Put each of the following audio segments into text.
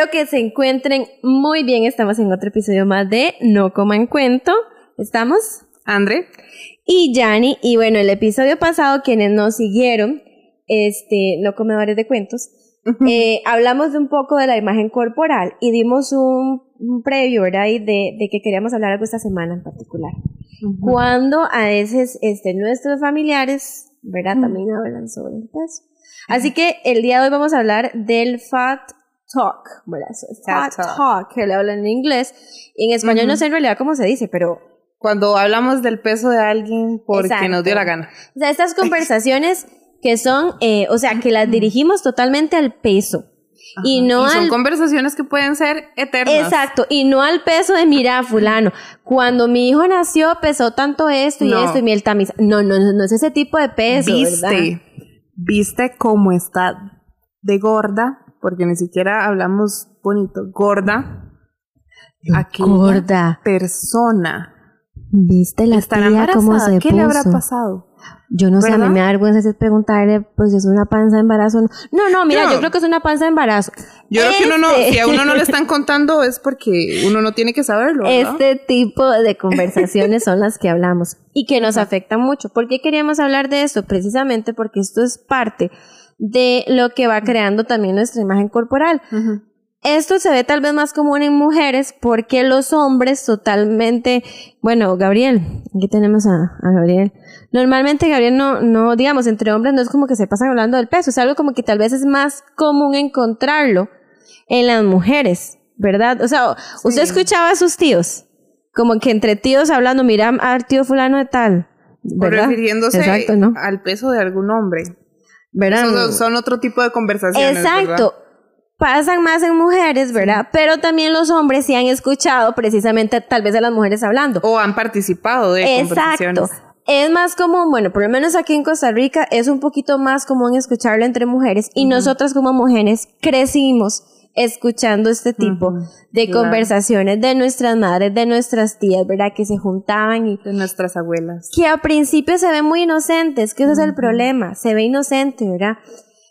espero que se encuentren muy bien. Estamos en otro episodio más de No Coman Cuento. ¿Estamos? Andre. Y Yanni. Y bueno, el episodio pasado, quienes nos siguieron, este, no comedores de cuentos, eh, hablamos de un poco de la imagen corporal y dimos un, un previo, ¿verdad? Y de, de, que queríamos hablar algo esta semana en particular. Cuando a veces este, nuestros familiares, ¿verdad? También hablan sobre el peso. Así que el día de hoy vamos a hablar del fat talk, ¿verdad? Talk. que le hablan en inglés. Y en español no sé en realidad cómo se dice, pero cuando hablamos del peso de alguien porque Exacto. nos dio la gana. O sea, estas conversaciones que son, eh, o sea, que las dirigimos totalmente al peso. Ajá. Y no y son al... conversaciones que pueden ser eternas. Exacto, y no al peso de mira fulano. Cuando mi hijo nació pesó tanto esto y no. esto y miel tamiz. No, no, no es ese tipo de peso, ¿Viste? ¿verdad? ¿Viste cómo está de gorda? Porque ni siquiera hablamos bonito. Gorda. Aquella gorda. persona. ¿Viste la tía cómo se ¿Qué puso? le habrá pasado? Yo no sé, a mí me da vergüenza preguntarle, pues es una panza de embarazo. No, no, mira, no. yo creo que es una panza de embarazo. Yo este... creo que uno no, si a uno no le están contando es porque uno no tiene que saberlo. ¿no? Este tipo de conversaciones son las que hablamos y que nos afectan mucho. ¿Por qué queríamos hablar de esto? Precisamente porque esto es parte de lo que va creando también nuestra imagen corporal. Uh -huh. Esto se ve tal vez más común en mujeres porque los hombres totalmente, bueno, Gabriel, aquí tenemos a, a, Gabriel. Normalmente Gabriel no, no, digamos, entre hombres no es como que se pasan hablando del peso, es algo como que tal vez es más común encontrarlo en las mujeres, ¿verdad? O sea, sí. usted escuchaba a sus tíos, como que entre tíos hablando, mira al tío fulano de tal, ¿verdad? Refiriéndose Exacto, ¿no? al peso de algún hombre. ¿Verdad? Son, son otro tipo de conversaciones. Exacto. ¿verdad? pasan más en mujeres, ¿verdad? Pero también los hombres sí han escuchado precisamente tal vez a las mujeres hablando. O han participado de Exacto. Es más común, bueno, por lo menos aquí en Costa Rica es un poquito más común escucharlo entre mujeres y uh -huh. nosotras como mujeres crecimos escuchando este tipo uh -huh. de claro. conversaciones de nuestras madres, de nuestras tías, ¿verdad? Que se juntaban y... De nuestras abuelas. Que a principio se ven muy inocentes, que ese uh -huh. es el problema, se ve inocente, ¿verdad?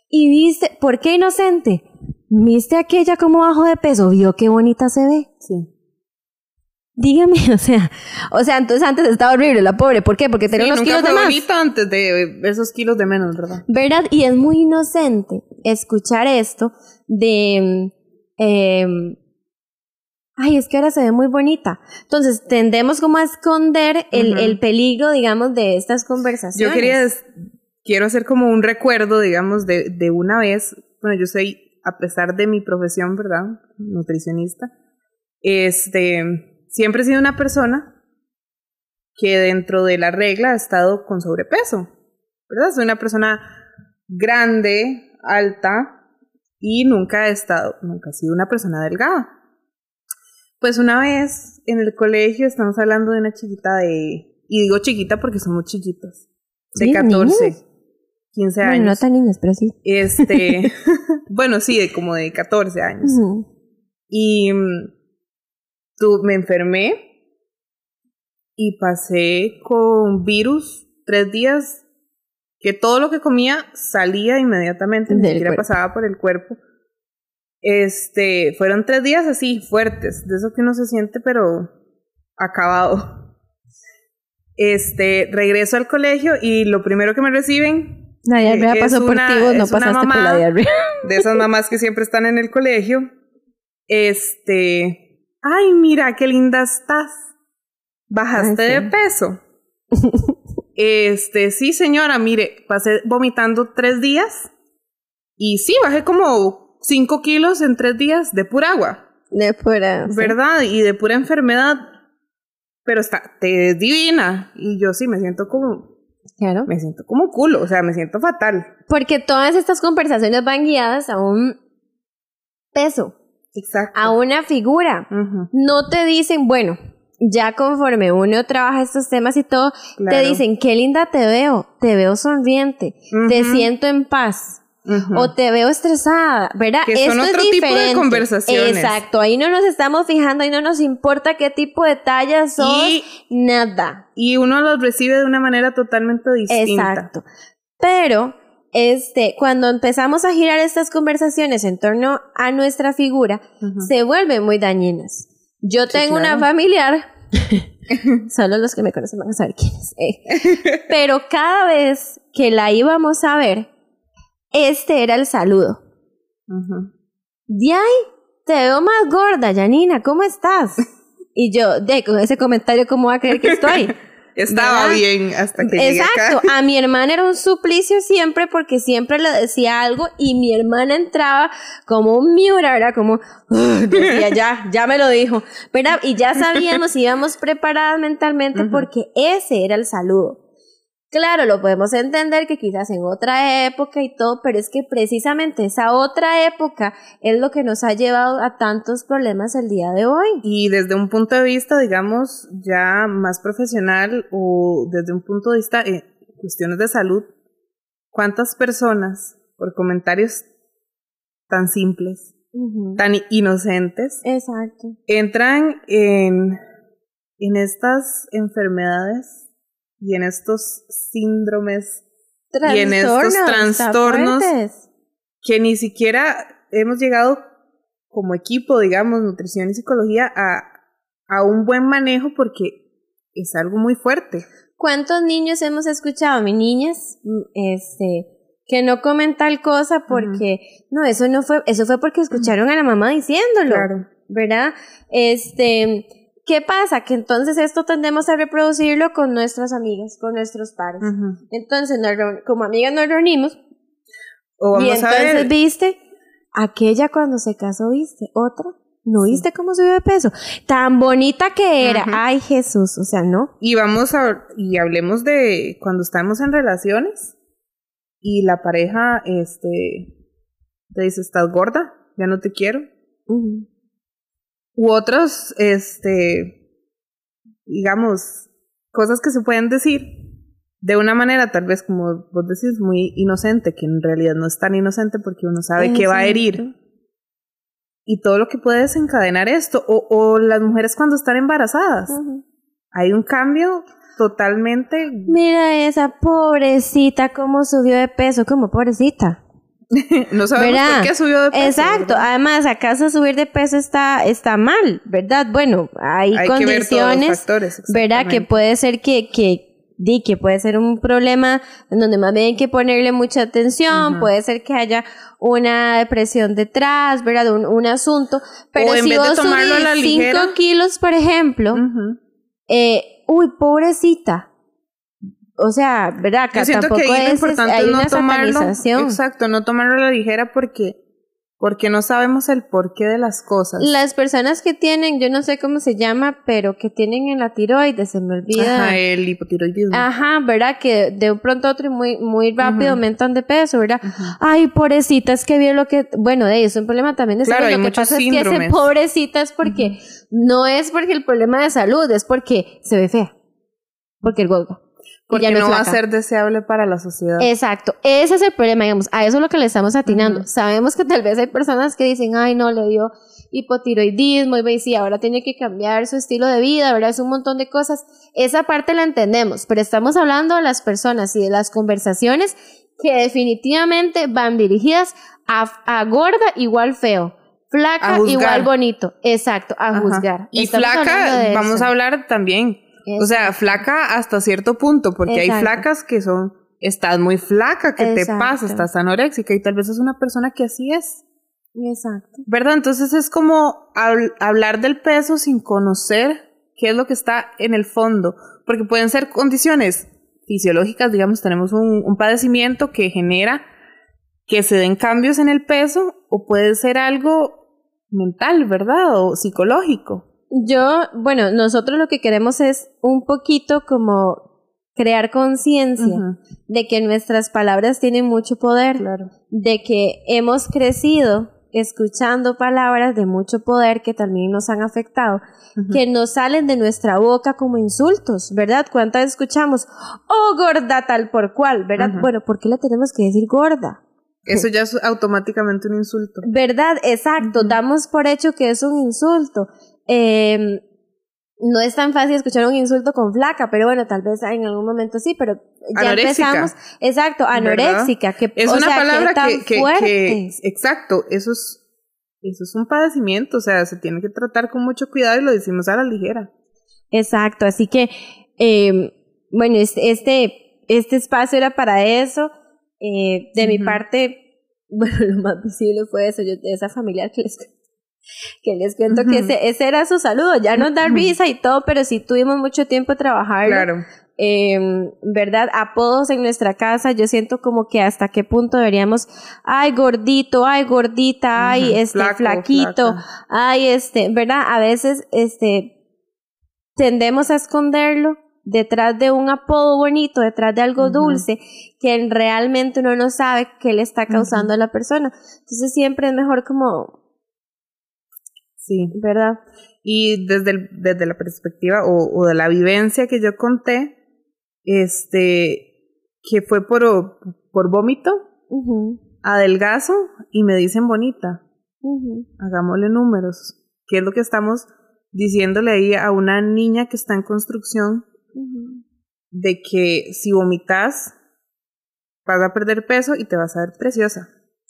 Y viste, ¿por qué inocente? ¿Viste aquella como bajo de peso? ¿Vio qué bonita se ve? Sí. Dígame, o sea, o sea, entonces antes estaba horrible la pobre, ¿por qué? Porque tenía sí, unos nunca kilos fue de más. bonita antes de esos kilos de menos, ¿verdad? ¿Verdad? Y es muy inocente escuchar esto de eh, ay, es que ahora se ve muy bonita. Entonces, tendemos como a esconder el, uh -huh. el peligro, digamos, de estas conversaciones. Yo quería, quiero hacer como un recuerdo, digamos, de, de una vez, bueno, yo soy a pesar de mi profesión, ¿verdad? Nutricionista, este, siempre he sido una persona que dentro de la regla ha estado con sobrepeso, ¿verdad? Soy una persona grande, alta y nunca he estado, nunca he sido una persona delgada. Pues una vez en el colegio estamos hablando de una chiquita de, y digo chiquita porque somos chiquitos, de ¿Sí, 14. Niños? 15 años. Bueno, no tan niños, pero sí. Este, bueno, sí, de como de 14 años. Uh -huh. Y tú, me enfermé y pasé con virus tres días que todo lo que comía salía inmediatamente, ni siquiera pasaba por el cuerpo. Este, fueron tres días así, fuertes, de eso que uno se siente, pero acabado. Este, regreso al colegio y lo primero que me reciben la diarrea eh, pasó una, por ti, vos no pasaste mamá por la diarrea. De esas mamás que siempre están en el colegio. Este, ay, mira qué linda estás. Bajaste ay, sí. de peso. este, sí, señora, mire, pasé vomitando tres días. Y sí, bajé como cinco kilos en tres días de pura agua. De pura. ¿Verdad? Sí. Y de pura enfermedad. Pero está, te es divina. Y yo sí me siento como Claro. Me siento como culo, o sea, me siento fatal. Porque todas estas conversaciones van guiadas a un peso. Exacto. A una figura. Uh -huh. No te dicen, bueno, ya conforme uno trabaja estos temas y todo, claro. te dicen, qué linda te veo, te veo sonriente, uh -huh. te siento en paz. Uh -huh. O te veo estresada, ¿verdad? Que son Esto otro es tipo de conversaciones. Exacto, ahí no nos estamos fijando, ahí no nos importa qué tipo de talla sos, y, nada. Y uno los recibe de una manera totalmente distinta. Exacto. Pero este, cuando empezamos a girar estas conversaciones en torno a nuestra figura, se vuelven muy dañinas. Yo tengo una familiar, solo los que me conocen van a saber quién es, eh, pero cada vez que la íbamos a ver, este era el saludo. De ahí, te veo más gorda, Janina, ¿cómo estás? Y yo, de con ese comentario, ¿cómo va a creer que estoy? Estaba bien hasta que llegué Exacto. A mi hermana era un suplicio siempre porque siempre le decía algo y mi hermana entraba como un miura, era como, decía, ya, ya me lo dijo. ¿verdad? Y ya sabíamos, íbamos preparadas mentalmente porque ese era el saludo. Claro, lo podemos entender que quizás en otra época y todo, pero es que precisamente esa otra época es lo que nos ha llevado a tantos problemas el día de hoy. Y desde un punto de vista, digamos, ya más profesional o desde un punto de vista en cuestiones de salud, ¿cuántas personas por comentarios tan simples, tan inocentes, Exacto. entran en, en estas enfermedades y en estos síndromes y en estos trastornos que ni siquiera hemos llegado como equipo, digamos, nutrición y psicología, a, a un buen manejo porque es algo muy fuerte. ¿Cuántos niños hemos escuchado, mis niñas, este, que no comen tal cosa porque, no, eso no fue, eso fue porque escucharon a la mamá diciéndolo, claro. ¿verdad? Este, ¿Qué pasa? Que entonces esto tendemos a reproducirlo con nuestras amigas, con nuestros pares. Entonces, como amigas nos reunimos. y entonces viste, aquella cuando se casó, viste, otra. ¿No viste cómo subió de peso? Tan bonita que era. Ay, Jesús, o sea, no. Y vamos a, y hablemos de cuando estamos en relaciones y la pareja, este, te dice, estás gorda, ya no te quiero u otros, este, digamos, cosas que se pueden decir de una manera tal vez como vos decís muy inocente, que en realidad no es tan inocente porque uno sabe que va a herir. Y todo lo que puede desencadenar esto, o, o las mujeres cuando están embarazadas. Hay un cambio totalmente. Mira esa pobrecita, cómo subió de peso, como pobrecita. no sabemos por qué subió de peso. Exacto. Además, ¿acaso subir de peso está, está mal? ¿Verdad? Bueno, hay, condiciones, ¿verdad? Que puede ser que, que, di, que puede ser un problema en donde más bien hay que ponerle mucha atención, puede ser que haya una depresión detrás, ¿verdad? Un, un asunto. Pero si vos subís 5 kilos, por ejemplo, eh, uy, pobrecita o sea, ¿verdad? Yo siento que ahí lo importante es no tomarlo, exacto, no tomarlo a la ligera porque porque no sabemos el porqué de las cosas. Las personas que tienen, yo no sé cómo se llama, pero que tienen en la tiroides, se me olvida. Ajá, el hipotiroidismo. Ajá, ¿verdad? Que de un pronto a otro y muy, muy rápido aumentan de peso, ¿verdad? Ay, pobrecitas, que bien lo que, bueno, de es un problema también de claro, salud. Hay lo que pasa es que ese pobrecitas porque no es porque el problema de salud, es porque se ve fea. Porque el huelga. Porque no, va a ser deseable para la sociedad. Exacto, ese es el problema, digamos, a eso es lo que le estamos atinando. Sabemos que tal vez hay personas que dicen, ay, no, le dio hipotiroidismo y sí, ahora tiene que cambiar su estilo de vida, ¿verdad? Es un montón de cosas. Esa parte la entendemos, pero estamos hablando de las personas y de las conversaciones que definitivamente van dirigidas a, gorda igual feo. Flaca igual bonito, exacto, a juzgar. Y flaca, vamos a hablar también o sea, flaca hasta cierto punto, porque hay flacas que son, estás muy flaca, que te pasa, estás anoréxica y tal vez es una persona que así es. Exacto. ¿Verdad? Entonces es como hablar del peso sin conocer qué es lo que está en el fondo, porque pueden ser condiciones fisiológicas, digamos, tenemos un, un padecimiento que genera que se den cambios en el peso o puede ser algo mental, ¿verdad? O psicológico. Yo, bueno, nosotros lo que queremos es un poquito como crear conciencia de que nuestras palabras tienen mucho poder, de que hemos crecido escuchando palabras de mucho poder que también nos han afectado, que nos salen de nuestra boca como insultos, ¿verdad? ¿Cuántas escuchamos? Oh, gorda tal por cual, ¿verdad? Bueno, ¿por qué le tenemos que decir gorda? Eso ya es automáticamente un insulto. ¿Verdad? Exacto, damos por hecho que es un insulto. Em, no es tan fácil escuchar un insulto con flaca, pero bueno, tal vez en algún momento sí, pero ya empezamos. Exacto, anoréxica, que es una palabra que, que, exacto, eso es, eso es un padecimiento, o sea, se tiene que tratar con mucho cuidado y lo decimos a la ligera. Exacto, así que, eh, bueno, este, este espacio era para eso. Eh, de mi parte, bueno, lo más visible fue eso, yo, de esa familiar que les que les cuento que ese, ese, era su saludo, ya nos da risa y todo, pero sí tuvimos mucho tiempo trabajando. Claro. Eh, ¿Verdad? Apodos en nuestra casa, yo siento como que hasta qué punto deberíamos, ay gordito, ay gordita, ay este flaquito, ay este, ¿verdad? A veces este tendemos a esconderlo detrás de un apodo bonito, detrás de algo dulce, que realmente uno no sabe qué le está causando a la persona. Entonces siempre es mejor como Sí. ¿Verdad? Y desde, desde la perspectiva o, de la vivencia que yo conté, este, que fue por, por vómito, adelgazo y me dicen bonita. Hagámosle números. ¿Qué es lo que estamos diciéndole ahí a una niña que está en construcción? De que si vomitas, vas a perder peso y te vas a ver preciosa.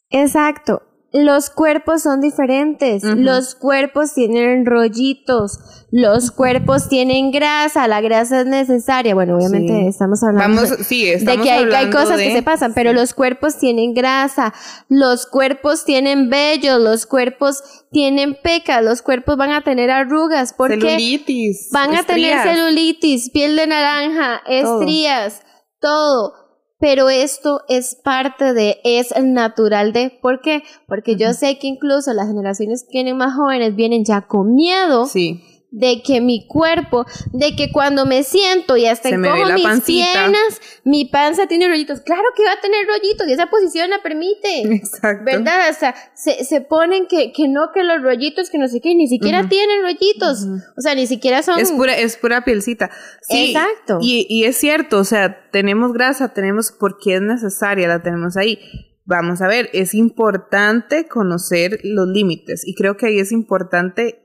Exacto los cuerpos son diferentes, los cuerpos tienen rollitos, los cuerpos tienen grasa, la grasa es necesaria. Bueno, obviamente estamos hablando de, que hay, cosas que se pasan, pero los cuerpos tienen grasa, los cuerpos tienen vellos, los cuerpos tienen pecas, los cuerpos van a tener arrugas, porque celulitis, van a tener celulitis, piel de naranja, estrías, todo pero esto es parte de, es natural de, ¿por qué? Porque yo sé que incluso las generaciones que vienen más jóvenes vienen ya con miedo. Sí de que mi cuerpo, de que cuando me siento y hasta como mis piernas, mi panza tiene rollitos. Claro que va a tener rollitos y esa posición la permite. Exacto. ¿Verdad? O sea, se, se ponen que, que no, que los rollitos, que no sé qué, ni siquiera tienen rollitos. O sea, ni siquiera son. Es pura, es pura pielcita. Sí, Exacto. Y, y es cierto, o sea, tenemos grasa, tenemos porque es necesaria, la tenemos ahí. Vamos a ver, es importante conocer los límites y creo que ahí es importante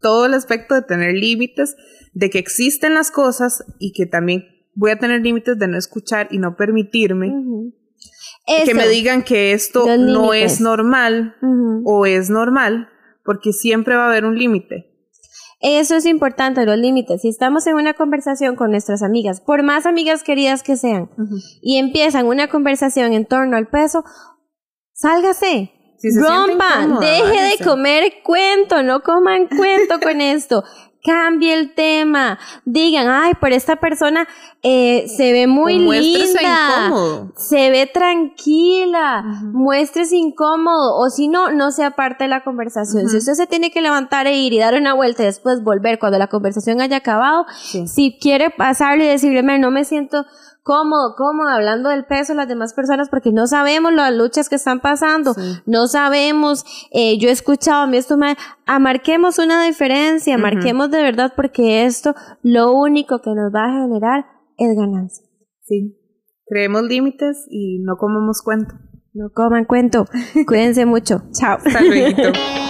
todo el aspecto de tener límites, de que existen las cosas y que también voy a tener límites de no escuchar y no permitirme que me digan que esto no es normal o es normal, porque siempre va a haber un límite. Eso es importante, los límites. Si estamos en una conversación con nuestras amigas, por más amigas queridas que sean, y empiezan una conversación en torno al peso, sálgase, Rompa, deje de comer cuento, no coman cuento con esto. Cambie el tema. Digan, ay, por esta persona eh, se ve muy linda. Incómodo. Se ve tranquila. Muestres incómodo. O si no, no sea parte de la conversación. Si usted se tiene que levantar e ir y dar una vuelta y después volver cuando la conversación haya acabado, si quiere pasarle y decirle, no me siento cómodo, cómodo, hablando del peso de las demás personas, porque no sabemos las luchas que están pasando, no sabemos, eh, yo he escuchado a mí esto, a marquemos una diferencia, marquemos de verdad, porque esto lo único que nos va a generar es ganancia. Sí, creemos límites y no comemos cuento. No coman cuento. Cuídense mucho. Chao. Hasta.